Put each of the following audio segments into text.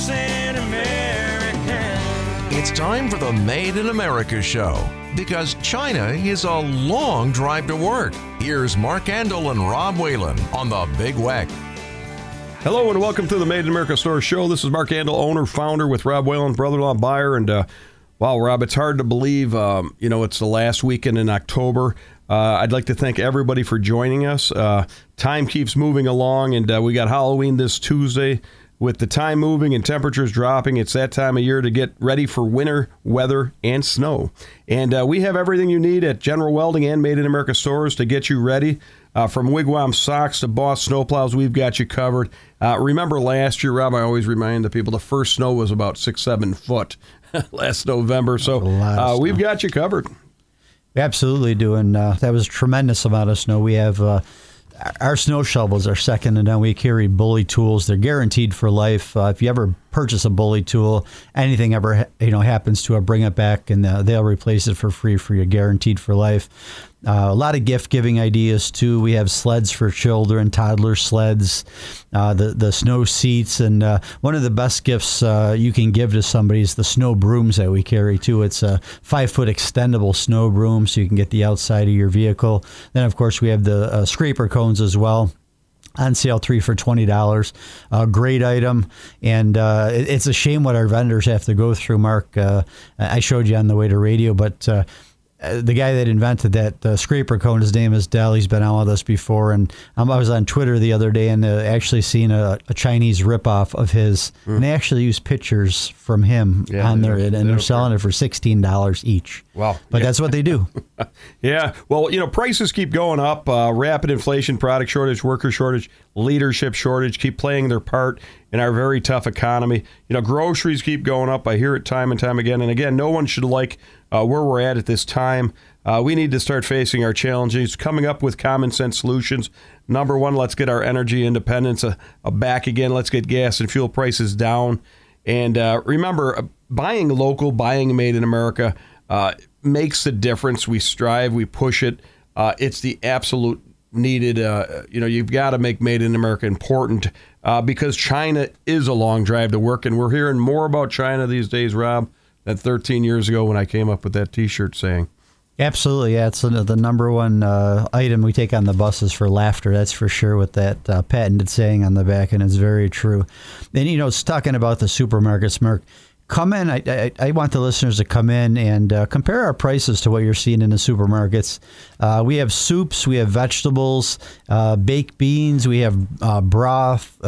100% American. It's time for the Made in America show because China is a long drive to work. Here's Mark Andol and Rob Whalen on the Big Weck. Hello and welcome to the Made in America Store Show. This is Mark Andol, owner, founder with Rob Whalen, brother-in-law buyer. And uh, wow, Rob, it's hard to believe. Um, you know, it's the last weekend in October. Uh, I'd like to thank everybody for joining us. Uh, time keeps moving along, and uh, we got Halloween this Tuesday. With the time moving and temperatures dropping, it's that time of year to get ready for winter weather and snow. And uh, we have everything you need at General Welding and Made in America stores to get you ready. Uh, from Wigwam socks to Boss snowplows, we've got you covered. Uh, remember last year, Rob? I always remind the people the first snow was about six, seven foot last November. So uh, we've got you covered. We absolutely do, and uh, that was a tremendous amount of snow. We have uh, our snow shovels are second to none. We carry bully tools; they're guaranteed for life. Uh, if you ever purchase a bully tool, anything ever you know happens to it, bring it back, and uh, they'll replace it for free for you, guaranteed for life. Uh, a lot of gift giving ideas too. We have sleds for children, toddler sleds, uh, the the snow seats, and uh, one of the best gifts uh, you can give to somebody is the snow brooms that we carry too. It's a five foot extendable snow broom, so you can get the outside of your vehicle. Then of course we have the uh, scraper cones as well on sale three for twenty dollars. A great item, and uh, it, it's a shame what our vendors have to go through. Mark, uh, I showed you on the way to radio, but. Uh, the guy that invented that uh, scraper cone, his name is Dell. He's been on with us before, and um, I was on Twitter the other day and uh, actually seen a, a Chinese ripoff of his, mm. and they actually use pictures from him yeah, on there, and, and they're selling it for sixteen dollars each. Wow! But yeah. that's what they do. yeah. Well, you know, prices keep going up. Uh, rapid inflation, product shortage, worker shortage, leadership shortage keep playing their part in our very tough economy. You know, groceries keep going up. I hear it time and time again. And again, no one should like uh, where we're at at this time. Uh, we need to start facing our challenges, coming up with common sense solutions. Number one, let's get our energy independence uh, uh back again. Let's get gas and fuel prices down. And uh, remember, uh, buying local, buying made in America makes the difference. We strive, we push it. it's the absolute needed. you know, you've got to make made in America important because China is a long drive to work, and we're hearing more about China these days, Rob than 13 years ago when I came up with that T-shirt saying. Absolutely, yeah. It's the number one uh, item we take on the buses for laughter. That's for sure. With that uh, patented saying on the back, and it's very true. And you know, it's talking about the supermarkets, Mark. Come in. I, I, I want the listeners to come in and uh, compare our prices to what you're seeing in the supermarkets. Uh, we have soups, we have vegetables, uh, baked beans, we have uh, broth,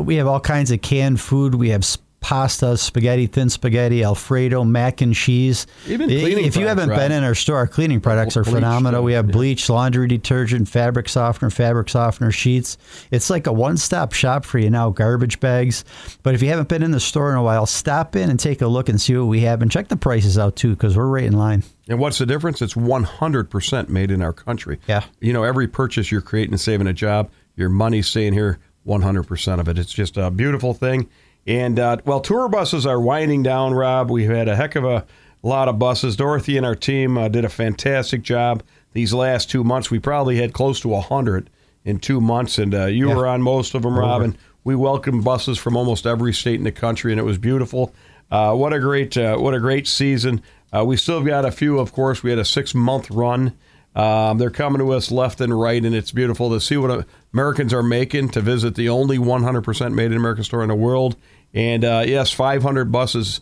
we have all kinds of canned food. We have pasta, spaghetti, thin spaghetti, Alfredo, mac and cheese. Even cleaning if you haven't right? been in our store, our cleaning products are phenomenal. We have bleach, laundry detergent, fabric softener, fabric softener sheets. It's like a one-stop shop for you now. Garbage bags. But if you haven't been in the store in a while, stop in and take a look and see what we have, and check the prices out too, because we're right in line. And what's the difference? It's 100% made in our country. Yeah. You know, every purchase you're creating and saving a job, your money's staying here 100% of it. It's just a beautiful thing. And uh, well, tour buses are winding down, Rob. We've had a heck of a lot of buses. Dorothy and our team uh, did a fantastic job these last two months. We probably had close to 100 in two months, and uh, you yeah. were on most of them, Rob. And we welcomed buses from almost every state in the country, and it was beautiful. Uh, what a great, uh, what a great season. Uh, we still got a few, of course. We had a six month run. Um, they're coming to us left and right, and it's beautiful to see what Americans are making to visit the only 100% made in America store in the world. And uh, yes, 500 buses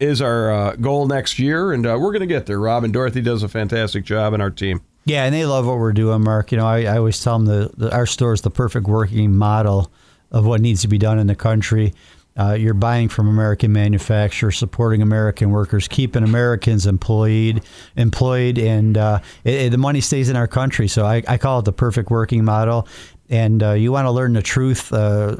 is our uh, goal next year, and uh, we're going to get there. Rob and Dorothy does a fantastic job in our team. Yeah, and they love what we're doing, Mark. You know, I, I always tell them that our store is the perfect working model of what needs to be done in the country. Uh, you're buying from American manufacturers, supporting American workers, keeping Americans employed, employed, and uh, it, it, the money stays in our country. So I, I, call it the perfect working model and uh, you want to learn the truth uh,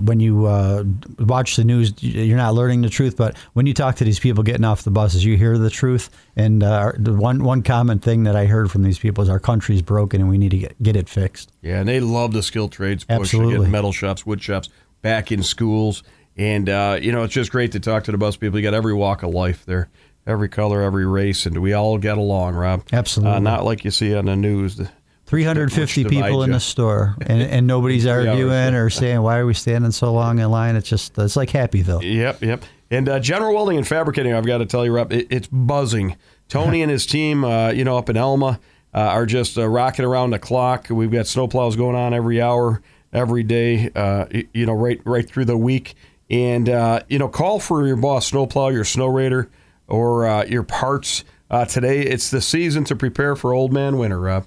when you uh, watch the news you're not learning the truth but when you talk to these people getting off the buses you hear the truth. And uh, the one one common thing that I heard from these people is our country's broken and we need to get, get it fixed. Yeah and they love the skilled trades push. Absolutely. to get metal shops wood shops back in schools. And uh, you know it's just great to talk to the bus people. You got every walk of life there every color every race and we all get along Rob. Absolutely. Uh, not like you see on the news 350 people in ya. the store, and, and nobody's arguing or saying why are we standing so long in line. It's just it's like Happyville. Yep, yep. And uh, General Welding and Fabricating, I've got to tell you, Rob, it, it's buzzing. Tony and his team, uh, you know, up in Elma, uh, are just uh, rocking around the clock. We've got snowplows going on every hour, every day, uh, you know, right right through the week. And uh, you know, call for your boss snowplow, your Snowrator, or uh, your parts. Uh, today, it's the season to prepare for old man winter, Rob.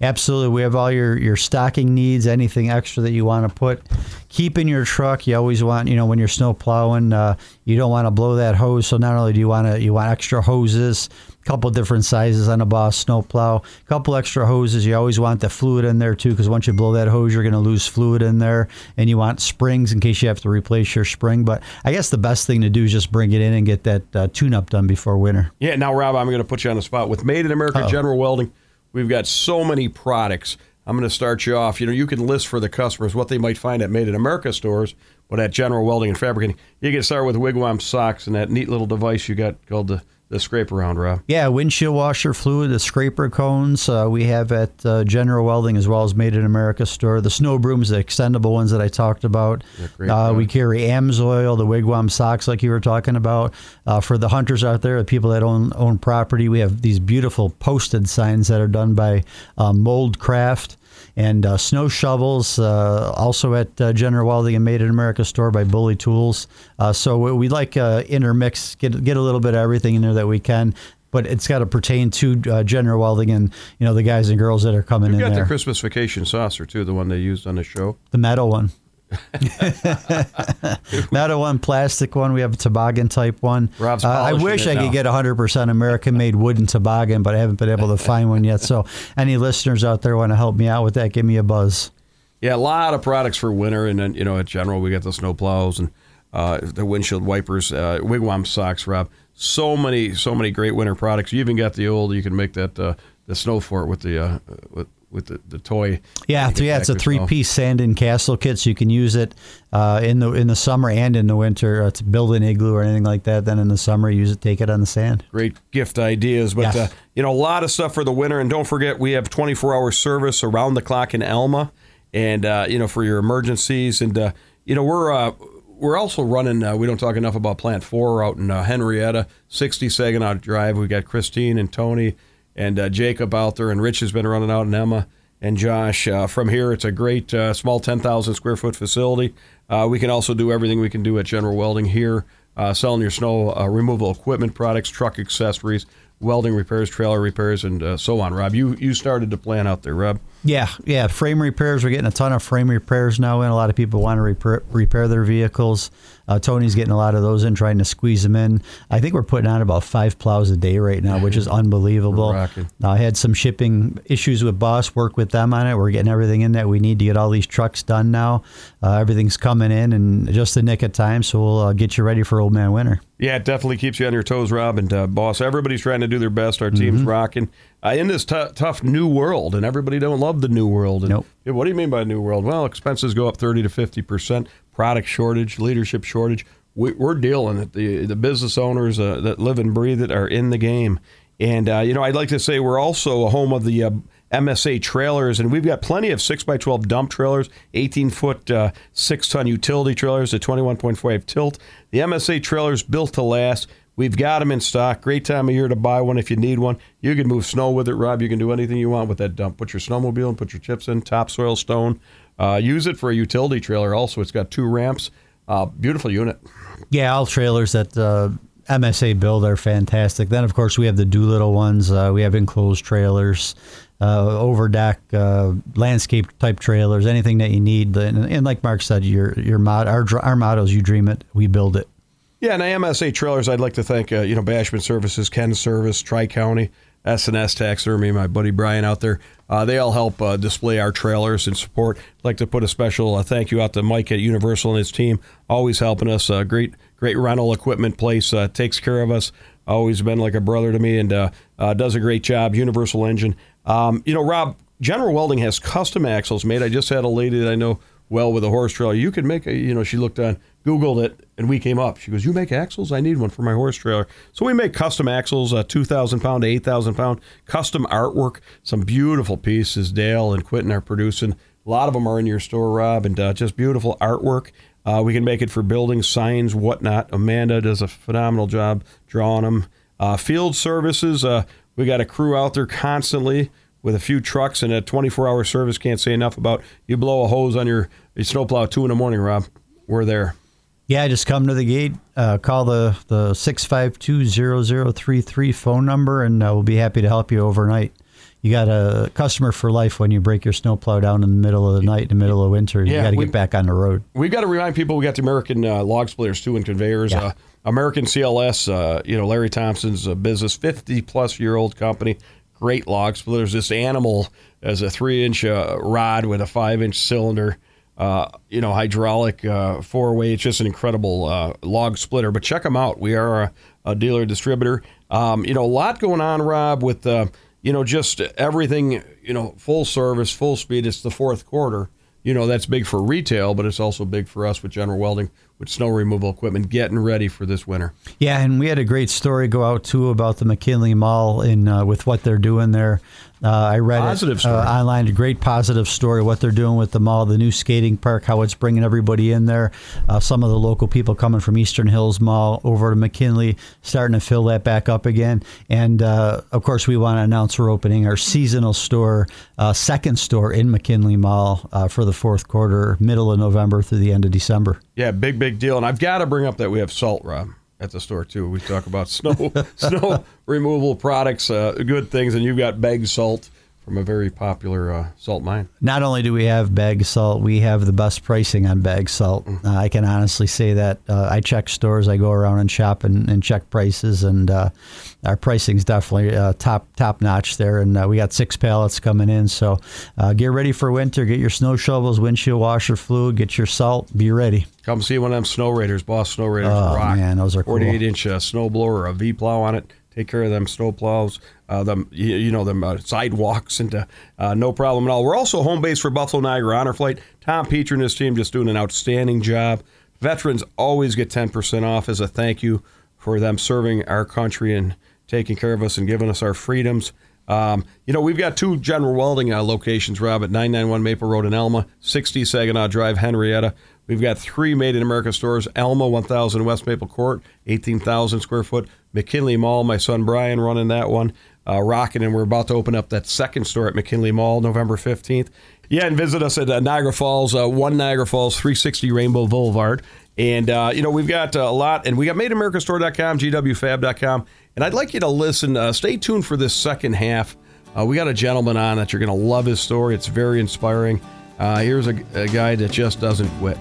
Absolutely. We have all your, your stocking needs, anything extra that you want to put. Keep in your truck. You always want, you know, when you're snow plowing, uh, you don't want to blow that hose. So not only do you want to, you want extra hoses, a couple different sizes on a Boss snow plow, a couple extra hoses. You always want the fluid in there too, because once you blow that hose, you're going to lose fluid in there. And you want springs in case you have to replace your spring. But I guess the best thing to do is just bring it in and get that uh, tune up done before winter. Yeah, now, Rob, I'm going to put you on the spot. With Made in America General Welding, we've got so many products. I'm going to start you off. You know, you can list for the customers what they might find at Made in America stores, but at General Welding and Fabricating, you can start with Wigwam socks and that neat little device you got called the, the scraper around, Rob. Yeah, windshield washer fluid, the scraper cones uh, we have at uh, General Welding as well as Made in America store. The snow brooms, the extendable ones that I talked about. Uh, we carry Amsoil, the wigwam socks like you were talking about. Uh, for the hunters out there, the people that own own property, we have these beautiful posted signs that are done by uh, Mold Craft. And uh, snow shovels, uh, also at uh, General Welding and Made in America store by Bully Tools. Uh, so we, we like uh, intermix, get get a little bit of everything in there that we can, but it's got to pertain to uh, General Welding and you know the guys and girls that are coming You've in got there. the Christmas vacation saucer, too, the one they used on the show. The metal one. metal one, plastic one. We have a toboggan type one. Rob's Uh, I wish I now. could get 100% American made wooden toboggan, but I haven't been able to find one yet. So, any listeners out there want to help me out with that, give me a buzz. Yeah, a lot of products for winter, and then you know at General we got the snow plows and uh, the windshield wipers, uh, wigwam socks, Rob. So many, so many great winter products. You even got the old. You can make that uh, the snow fort with the uh, with with the, the toy. Yeah, yeah, it's a snow. three-piece sand and castle kit, so you can use it uh, in the in the summer and in the winter uh, to build an igloo or anything like that. Then in the summer, use it, take it on the sand. Great gift ideas, but Yes. uh, you know a lot of stuff for the winter. And don't forget, we have 24 hour service around the clock in Elma, and uh, you know for your emergencies. And uh, you know we're uh, we're also running. Uh, we don't talk enough about Plant Four out in uh, Henrietta, 60 Saginaw Drive. We got Christine and Tony and uh, Jacob out there, and Rich has been running out, and Emma and Josh. Uh, from here, it's a great uh, small 10,000 square foot facility. Uh, we can also do everything we can do at General Welding here, uh, selling your snow uh, removal equipment products, truck accessories, welding repairs, trailer repairs, and so on. Rob, you you started to plan out there, Rob. Yeah, yeah. Frame repairs. We're getting a ton of frame repairs now and A lot of people want to repair, repair their vehicles. Uh, Tony's getting a lot of those in, trying to squeeze them in. I think we're putting on about five plows a day right now, which is unbelievable. Uh, I had some shipping issues with Boss. Work with them on it. We're getting everything in that we need to get all these trucks done now. Uh, everything's coming in and just the nick of time, so we'll uh, get you ready for Old Man Winter. Yeah, it definitely keeps you on your toes, Rob and uh, boss. Everybody's trying to do their best. Our team's rocking uh, in this t- tough new world, and everybody don't love the new world. And, Nope. yeah, what do you mean by new world? Well, expenses go up thirty to fifty percent. Product shortage, leadership shortage. We, we're dealing it. The the business owners uh, that live and breathe it are in the game. And uh, you know, I'd like to say we're also a home of the uh, MSA trailers, and we've got plenty of six x twelve dump trailers, eighteen foot uh, six ton utility trailers, a twenty one point five tilt. The MSA trailers built to last. We've got them in stock. Great time of year to buy one if you need one. You can move snow with it, Rob. You can do anything you want with that dump. Put your snowmobile and put your chips in, topsoil, stone. Uh, use it for a utility trailer. Also, it's got two ramps. Uh, beautiful unit. Yeah, all trailers that uh, MSA build are fantastic. Then, of course, we have the Doolittle ones. Uh, we have enclosed trailers, uh, over deck, uh, landscape type trailers, anything that you need. And, and like Mark said, your your mod, our our motto is you dream it, we build it. Yeah, and I MSA Trailers, I'd like to thank, uh, you know, Bashman Services, Ken Service, Tri-County, S&S Taxer, Taxidermy, my buddy Brian out there. Uh, they all help uh, display our trailers and support. I'd like to put a special uh, thank you out to Mike at Universal and his team, always helping us. Uh, great, great rental equipment place, uh, takes care of us. Always been like a brother to me and does a great job. Universal Engine. Um, you know, Rob, General Welding has custom axles made. I just had a lady that I know well with a horse trailer. You could make a, you know, she looked on, Googled it, and we came up. She goes, You make axles? I need one for my horse trailer. So we make custom axles, uh, 2,000 pound to 8,000 pound, custom artwork, some beautiful pieces. Dale and Quentin are producing. A lot of them are in your store, Rob, and uh, just beautiful artwork. Uh, we can make it for buildings, signs, whatnot. Amanda does a phenomenal job drawing them. Uh, field services, uh, we got a crew out there constantly with a few trucks and a 24 hour service. Can't say enough about you blow a hose on your, your snowplow at 2 in the morning, Rob. We're there. Yeah, just come to the gate, uh, call the, the 652-0033 phone number, and uh, we'll be happy to help you overnight. You got a customer for life when you break your snowplow down in the middle of the night, in the middle of winter. You Yeah, got to get back on the road. We've got to remind people we got the American uh, log splitters too and conveyors. Yeah. Uh, American CLS, uh, you know, Larry Thompson's a business, 50 plus year old company. Great log splitters. This animal has a three inch uh, rod with a five inch cylinder. Uh, you know, hydraulic uh, four way. It's just an incredible uh, log splitter. But check them out. We are a, a dealer distributor. Um, you know, a lot going on, Rob, with uh, you know just everything. You know, full service, full speed. It's the fourth quarter you know that's big for retail, but it's also big for us with General Welding with snow removal equipment getting ready for this winter. Yeah, and we had a great story go out too about the McKinley Mall and uh, with what they're doing there. Uh, I read Positive it story. Uh, online. A great positive story. What they're doing with the mall, the new skating park, how it's bringing everybody in there. Uh, some of the local people coming from Eastern Hills Mall over to McKinley, starting to fill that back up again. And uh, of course, we want to announce we're opening our seasonal store, uh, second store in McKinley Mall uh, for the fourth quarter, middle of November through the end of December. Yeah, big big deal. And I've got to bring up that we have salt, Rob, at the store too. We talk about snow snow removal products, uh, good things, and you've got bag salt from a very popular uh, salt mine. Not only do we have bag salt, we have the best pricing on bag salt. Mm. Uh, I can honestly say that. Uh, I check stores, I go around and shop and, and check prices, and uh, our is definitely uh, top top notch there. And uh, we got six pallets coming in, so uh, get ready for winter. Get your snow shovels, windshield washer fluid, get your salt. Be ready. Come see one of them Snowrators, boss Snowrators. Oh, rock. man, those are cool. 48 inch uh, snow blower, a V plow on it. Take care of them snow plows, uh, them you, you know them uh, sidewalks, and uh, no problem at all. We're also home base for Buffalo Niagara Honor Flight. Tom Petrie and his team just doing an outstanding job. Veterans always get 10% off as a thank you for them serving our country and taking care of us and giving us our freedoms. Um, you know, we've got two General Welding uh, locations, Rob, at 991 Maple Road in Elma, 60 Saginaw Drive, Henrietta. We've got three Made in America stores Elma, 1000 West Maple Court, 18,000 square foot. McKinley Mall, my son Brian running that one, uh, rocking, and we're about to open up that second store at McKinley Mall November 15th. Yeah, and visit us at uh, Niagara Falls, uh, 1 Niagara Falls, 360 Rainbow Boulevard. And, uh, you know, we've got a lot, and we got MadeAmericaStore.com, GWFab.com. And I'd like you to listen, uh, stay tuned for this second half. Uh, we got a gentleman on that you're going to love his story. It's very inspiring. Here's a, a guy that just doesn't quit.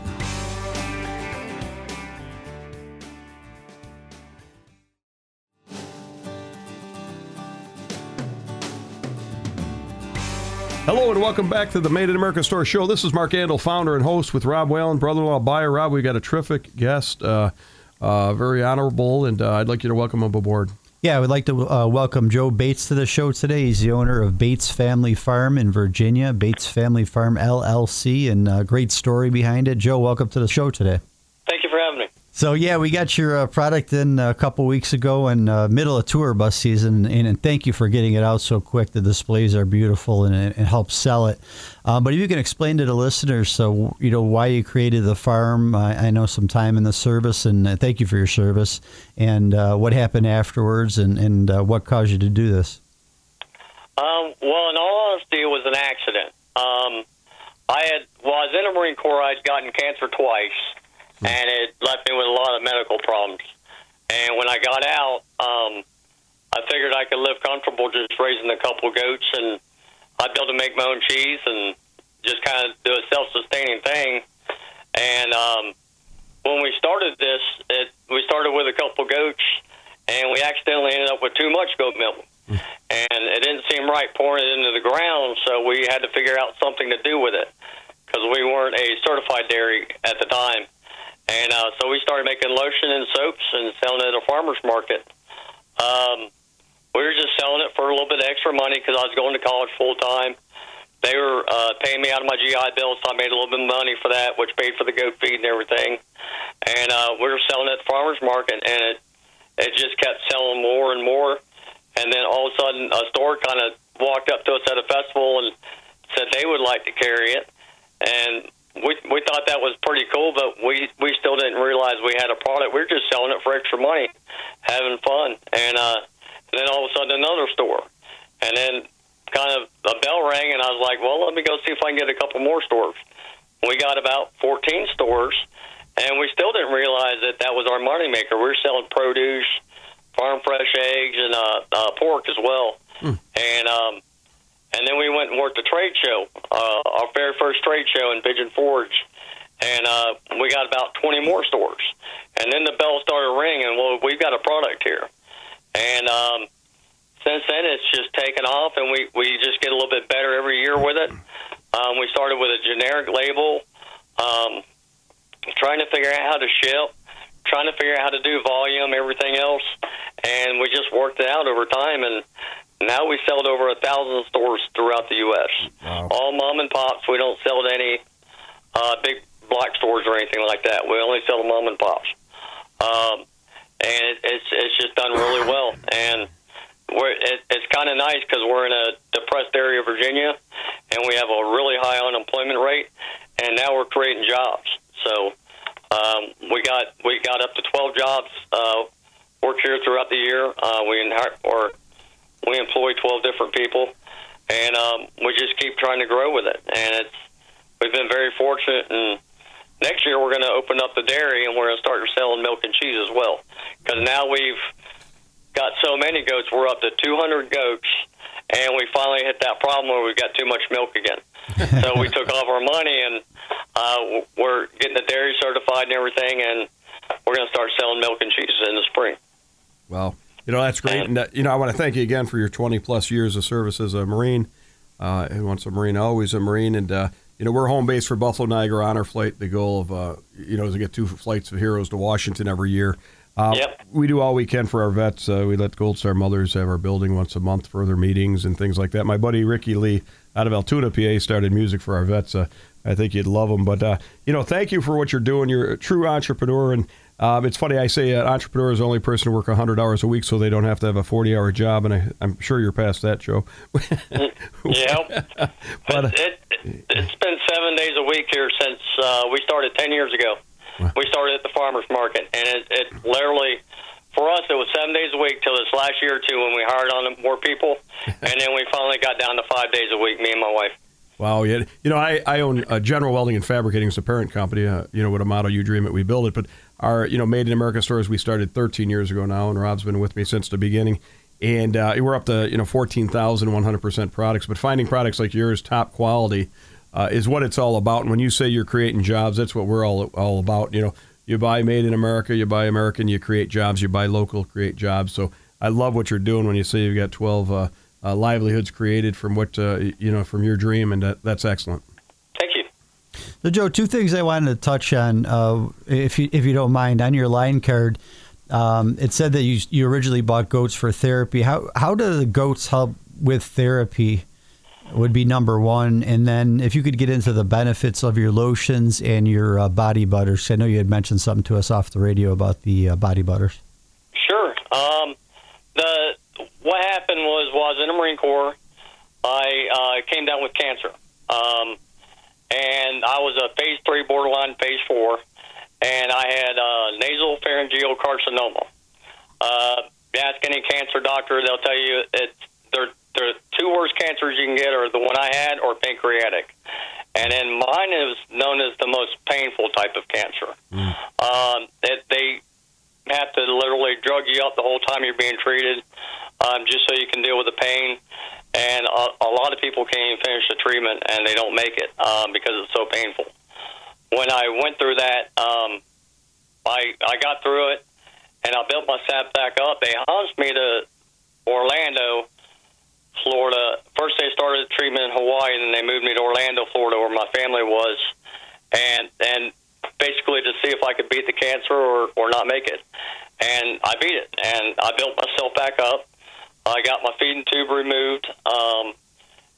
Hello and welcome back to the Made in America Store Show. This is Mark Andol, founder and host with Rob Whalen, brother-in-law buyer. Rob, we got a terrific guest, uh, uh, very honorable, and uh, I'd like you to welcome him aboard. Yeah, I would like to uh, welcome Joe Bates to the show today. He's the owner of Bates Family Farm in Virginia, Bates Family Farm LLC, and a great story behind it. Joe, welcome to the show today. Thank you for having me. So yeah, we got your uh, product in a couple weeks ago and uh, middle of tour bus season, and, and thank you for getting it out so quick. The displays are beautiful, and it, it helps sell it. Uh, but if you can explain to the listeners, so you know why you created the farm. I, I know some time in the service, and uh, thank you for your service. And uh, what happened afterwards, and and uh, what caused you to do this? Um, well, in all honesty, it was an accident. Um, I had, well, I was in the Marine Corps. I'd gotten cancer twice, and it left me with a lot of medical problems. And when I got out, um, I figured I could live comfortable just raising a couple goats, and I'd be able to make my own cheese and just kind of do a self-sustaining thing. And um, when we started this, it, we started with a couple goats, and we accidentally ended up with too much goat milk. And it didn't seem right pouring it into the ground, so we had to figure out something to do with it because we weren't a certified dairy at the time. And uh, so we started making lotion and soaps and selling it at a farmer's market. Um, we were just selling it for a little bit of extra money because I was going to college full time. they were uh, paying me out of my GI Bill, so I made a little bit of money for that, which paid for the goat feed and everything. And uh, we were selling at the farmers market, and it it just kept selling more and more. And then all of a sudden, a store kind of walked up to us at a festival and said they would like to carry it, and we we thought that was pretty cool, but we we still didn't realize we had a product. We were just selling it for extra money, having fun, and uh, then all of a sudden another store, and then kind of a bell rang, and I was like, well, let me go see if I can get a couple more stores. We got about 14 stores, and we still didn't realize that that was our moneymaker. We were selling produce, farm fresh eggs, and uh, uh, pork as well, and um, and then we went and worked a trade show, uh, our very first trade show in Pigeon Forge. And uh, we got about 20 more stores. And then the bell started ringing. Well, we've got a product here. And um, since then, it's just taken off, and we, we just get a little bit better every year with it. Um, we started with a generic label, um, trying to figure out how to ship, trying to figure out how to do volume, everything else. And we just worked it out over time. And now we sell to over a thousand stores throughout the U.S. All mom and pops. We don't sell to any uh, big block stores or anything like that. We only sell to mom and pops. Um, and it, it's it's just done really well. And we're it, it's kind of nice because we're in a depressed area of Virginia, and we have a really high unemployment rate. And now we're creating jobs. So um, we got we got up to twelve jobs uh, work here throughout the year. Uh, we inherit, or employ 12 different people, and um, we just keep trying to grow with it. And it's we've been very fortunate. And next year we're going to open up the dairy, and we're going to start selling milk and cheese as well. Because now we've got so many goats, we're up to 200 goats, and we finally hit that problem where we've got too much milk again. so we took all of our money, and uh, we're getting the dairy certified and everything, and we're going to start selling milk and cheese in the spring. Well, you know that's great, and uh, you know I want to thank you again for your 20 plus years of service as a Marine. Uh, and once a Marine, always a Marine, and uh, you know we're home base for Buffalo Niagara Honor Flight. The goal of uh, you know is to get two flights of heroes to Washington every year. Uh, Yep. We do all we can for our vets. Uh, we let Gold Star Mothers have our building once a month for their meetings and things like that. My buddy Ricky Lee out of Altoona, PA, started music for our vets. Uh, I think you'd love him. But uh, you know, thank you for what you're doing. You're a true entrepreneur, and um, it's funny. I say an entrepreneur is the only person to work 100 hours a week, so they don't have to have a 40 hour job. And I, I'm sure you're past that, Joe. Yeah, But, uh, it, it, it's been seven days a week here since uh, we started ten years ago. We started at the farmers market, and it, it literally, for us, it was seven days a week till this last year or two when we hired on more people, and then we finally got down to five days a week. Me and my wife. Wow, yeah. You know, I, I own uh, General Welding and Fabricating as a parent company. Uh, you know, with a model you dream it, we build it. But our, you know, Made in America stores we started 13 years ago now, and Rob's been with me since the beginning. And uh, we're up to you know 14,100% products. But finding products like yours, top quality, uh, is what it's all about. And when you say you're creating jobs, that's what we're all all about. You know, you buy Made in America, you buy American, you create jobs. You buy local, create jobs. So I love what you're doing when you say you've got 12 uh, livelihoods created from what uh, you know from your dream, and that, that's excellent. Thank you. So, Joe, two things I wanted to touch on, uh, if you if you don't mind, on your line card. Um, it said that you you originally bought goats for therapy. How how do the goats help with therapy? Would be number one, and then if you could get into the benefits of your lotions and your uh, body butters. I know you had mentioned something to us off the radio about the uh, body butters. Sure. Um, the what happened was while I was in the Marine Corps, I uh, came down with cancer, um, and I was a phase three, borderline phase four, and I had uh, nasopharyngeal carcinoma. Uh, ask any cancer doctor; they'll tell you it's they're the two worst cancers you can get are the one I had or pancreatic, and then mine is known as the most painful type of cancer. Um, it, they have to literally drug you up the whole time you're being treated, um, just so you can deal with the pain. And a, a lot of people can't even finish the treatment, and they don't make it um, because it's so painful. When I went through that, um, I I got through it, and I built myself back up. They housed me to Orlando, Florida. First, they started the treatment in Hawaii, and then they moved me to Orlando, Florida, where my family was, and and basically to see if I could beat the cancer or or not make it. And I beat it, and I built myself back up. I got my feeding tube removed, um,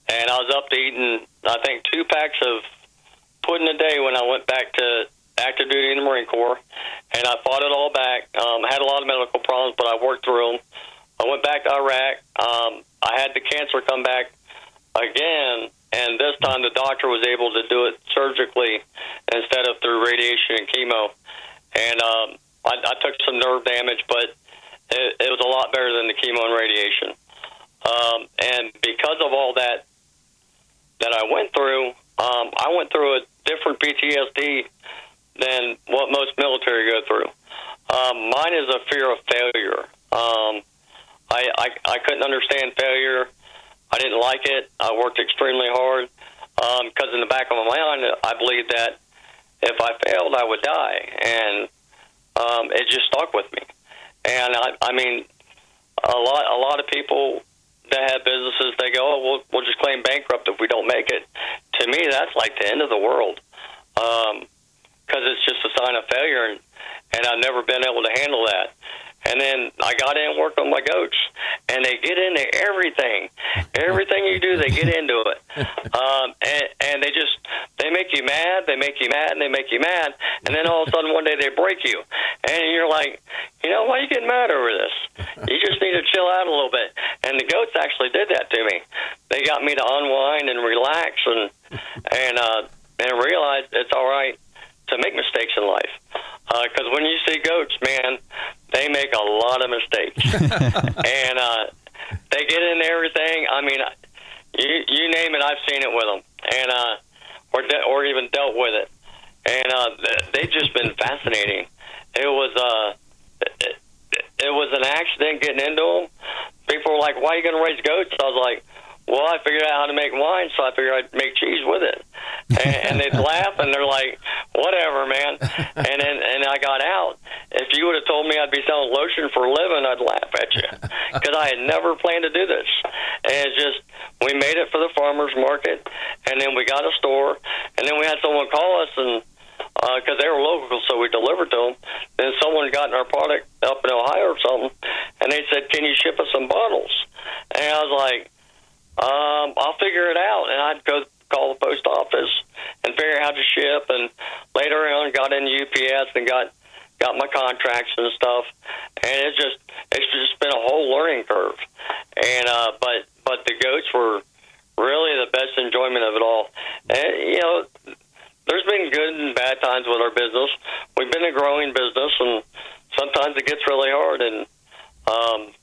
and I was up to eating, I think, two packs of pudding a day when I went back to active duty in the Marine Corps, and I fought it all back. Um, I had a lot of medical problems, but I worked through them. I went back to Iraq. Um, I had the cancer come back again, and this time the doctor was able to do it surgically instead of through radiation and chemo. And um, I, I took some nerve damage, but it, it was a lot better than the chemo and radiation. Um, and because of all that that I went through, um, I went through a different PTSD than what most military go through. Um, mine is a fear of failure. Um, I, I I couldn't understand failure. I didn't like it. I worked extremely hard because in the back of my mind, I believed that if I failed, I would die, and um, it just stuck with me. And I, I mean, a lot a lot of people that have businesses, they go, oh, we'll, we'll just claim bankrupt if we don't make it. To me, that's like the end of the world because it's just a sign of failure, and, and I've never been able to handle that. And then I got in and worked on my goats, and they get into everything. Everything you do, they get into it. Um, and, and they just they make you mad, they make you mad, and they make you mad. And then all of a sudden one day they break you, and you're like, you know, why are you getting mad over this? You just need to chill out a little bit. And the goats actually did that to me. They got me to unwind and relax, and and uh, and realize it's all right to make mistakes in life. Because uh, when you see goats, man, they make a lot of mistakes, and uh, they get into everything. I mean, you you name it, I've seen it with them, and uh, or de- or even dealt with it, and uh, they've just been fascinating. It was uh, it, it was an accident getting into them. People were like, "Why are you going to raise goats?" I was like, well, I figured out how to make wine, so I figured I'd make cheese with it. And, and they'd laugh, and they're like, "Whatever, man." And then, and I got out. If you would have told me I'd be selling lotion for a living, I'd laugh at you because I had never planned to do this. And it's just we made it for the farmers market, and then we got a store, and then we had someone call us and because uh, they were local, so we delivered to them. Then someone got our product up in Ohio or something, and they said, "Can you ship us some bottles?" And I was like, um, I'll figure it out. And I'd go call the post office and figure out how to ship. And later on, got into UPS and got got my contracts and stuff. And it's just it's just been a whole learning curve. And uh, but but the goats were really the best enjoyment of it all. And you know, there's been good and bad times with our business. We've been a growing business, and sometimes it gets really hard. And um,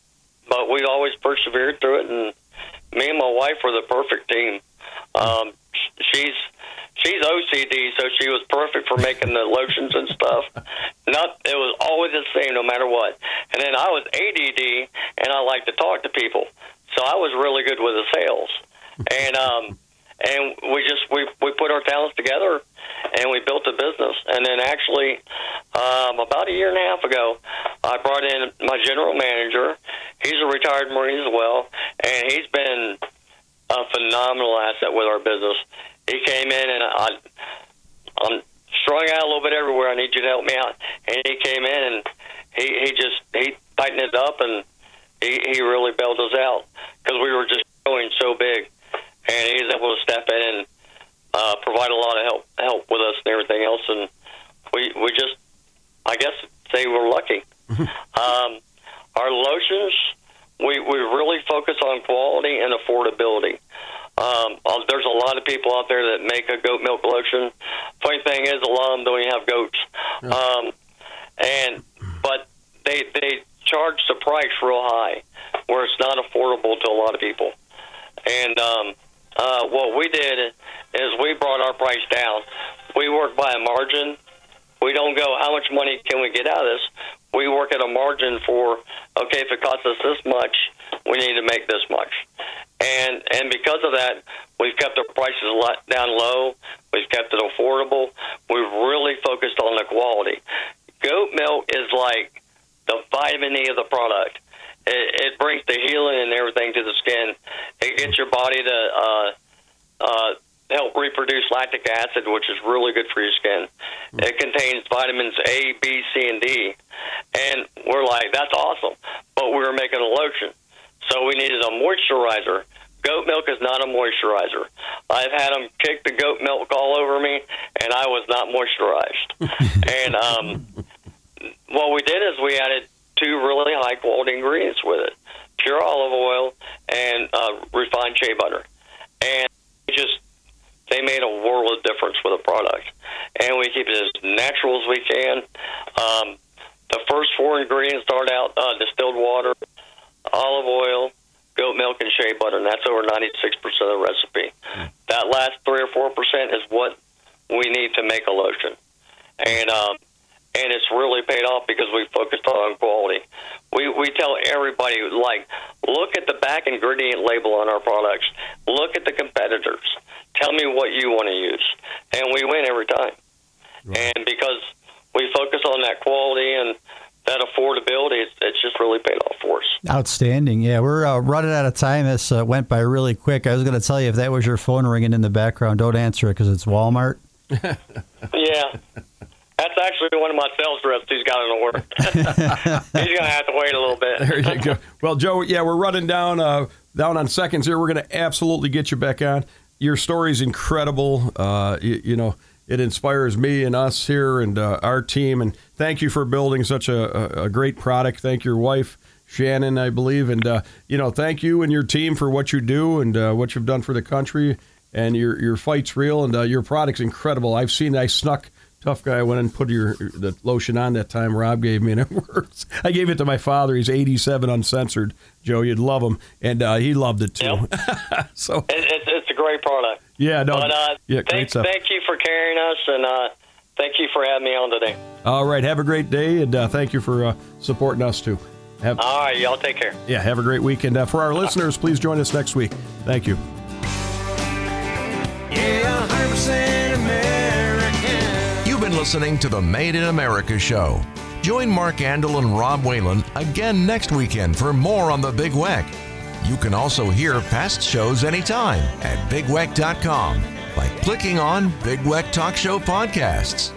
but we always persevered through it and me and my wife were the perfect team. Um, she's she's OCD, so she was perfect for making the lotions and stuff. Not it was always the same, no matter what. And then I was ADD, and I like to talk to people, so I was really good with the sales. And um, and we just we we put our talents together, and we built a business. And then actually, um, about a year and a half ago, I brought in my general manager. He's a retired Marine as well, and he's been a phenomenal asset with our business. He came in and I, I'm strung out a little bit everywhere. I need you to help me out. And he came in and he he just he tightened it up and he he really bailed us out because we were just going so big, and he's able to step in and uh, provide a lot of help help with us and everything else. And we we just I guess say we're lucky. um, our lotions we, we really focus on quality and affordability. Um, uh, there's a lot of people out there that make a goat milk lotion. Funny thing is, a lot of them don't even have goats. Um, and but they they charge the price real high, where it's not affordable to a lot of people. And um, uh, what we did is we brought our price down. We work by a margin. We don't go how much money can we get out of this we work at a margin for okay if it costs us this much we need to make this much. And and because of that we've kept our prices down low. We've kept it affordable. We've really focused on the quality. Goat milk is like the vitamin E of the product. It, it brings the healing and everything to the skin. It gets your body to uh, uh, help reproduce lactic acid, which is really good for your skin. It contains vitamins A, B, C, and D. Like, that's awesome. But we were making a lotion. So we needed a moisturizer. goat milk is not a moisturizer. I've had them kick the goat milk all over me, and I was not moisturized. and um, what we did is we added two really high quality ingredients with it: pure olive oil and uh, refined shea butter, and it just they made a world of difference with the product. And we keep it as natural as we can. Um, four ingredients start out uh, distilled water, olive oil, goat milk, and shea butter, and that's over 96% of the recipe. That last 3 or 4% is what we need to make a lotion. And um, and it's really paid off because we focused on quality. We we tell everybody like look at the back ingredient label on our products. Look at the competitors. Tell me what you want to use, and we win every time. And because we focus on that quality and that affordability, it's, it's just really paid off for us. Outstanding. Yeah, we're uh, running out of time. This uh, went by really quick. I was going to tell you if that was your phone ringing in the background, don't answer it because it's Walmart. Yeah. That's actually one of my sales reps who's got an order. He's going to have to wait a little bit. There you go. Well, Joe, yeah, we're running down uh, down on seconds here. We're going to absolutely get you back on. Your story is incredible. Uh, you, you know, it inspires me and us here and uh, our team. And thank you for building such a, a, great product. Thank your wife, Shannon, I believe, and uh, you know, thank you and your team for what you do and uh, what you've done for the country. And your your fight's real, and uh, your product's incredible. I've seen. I snuck tough guy. Went and put your the lotion on that time Rob gave me, and it works. I gave it to my father. He's 87, uncensored. Joe, you'd love him, and uh, he loved it too. so It, it's, it's a great product. yeah, no, But uh, yeah, great thank, stuff. thank you for carrying us, and uh, thank you for having me on today. All right, have a great day, and uh, thank you for uh, supporting us too. Have All right, y'all take care. yeah, have a great weekend. Uh, for our listeners, please join us next week. Thank you. Yeah, 100% American. You've been listening to the Made in America show. Join Mark Andol and Rob Whalen again next weekend for more on the Big Weck. You can also hear past shows anytime at bigweck.com by clicking on Big Weck Talk Show Podcasts.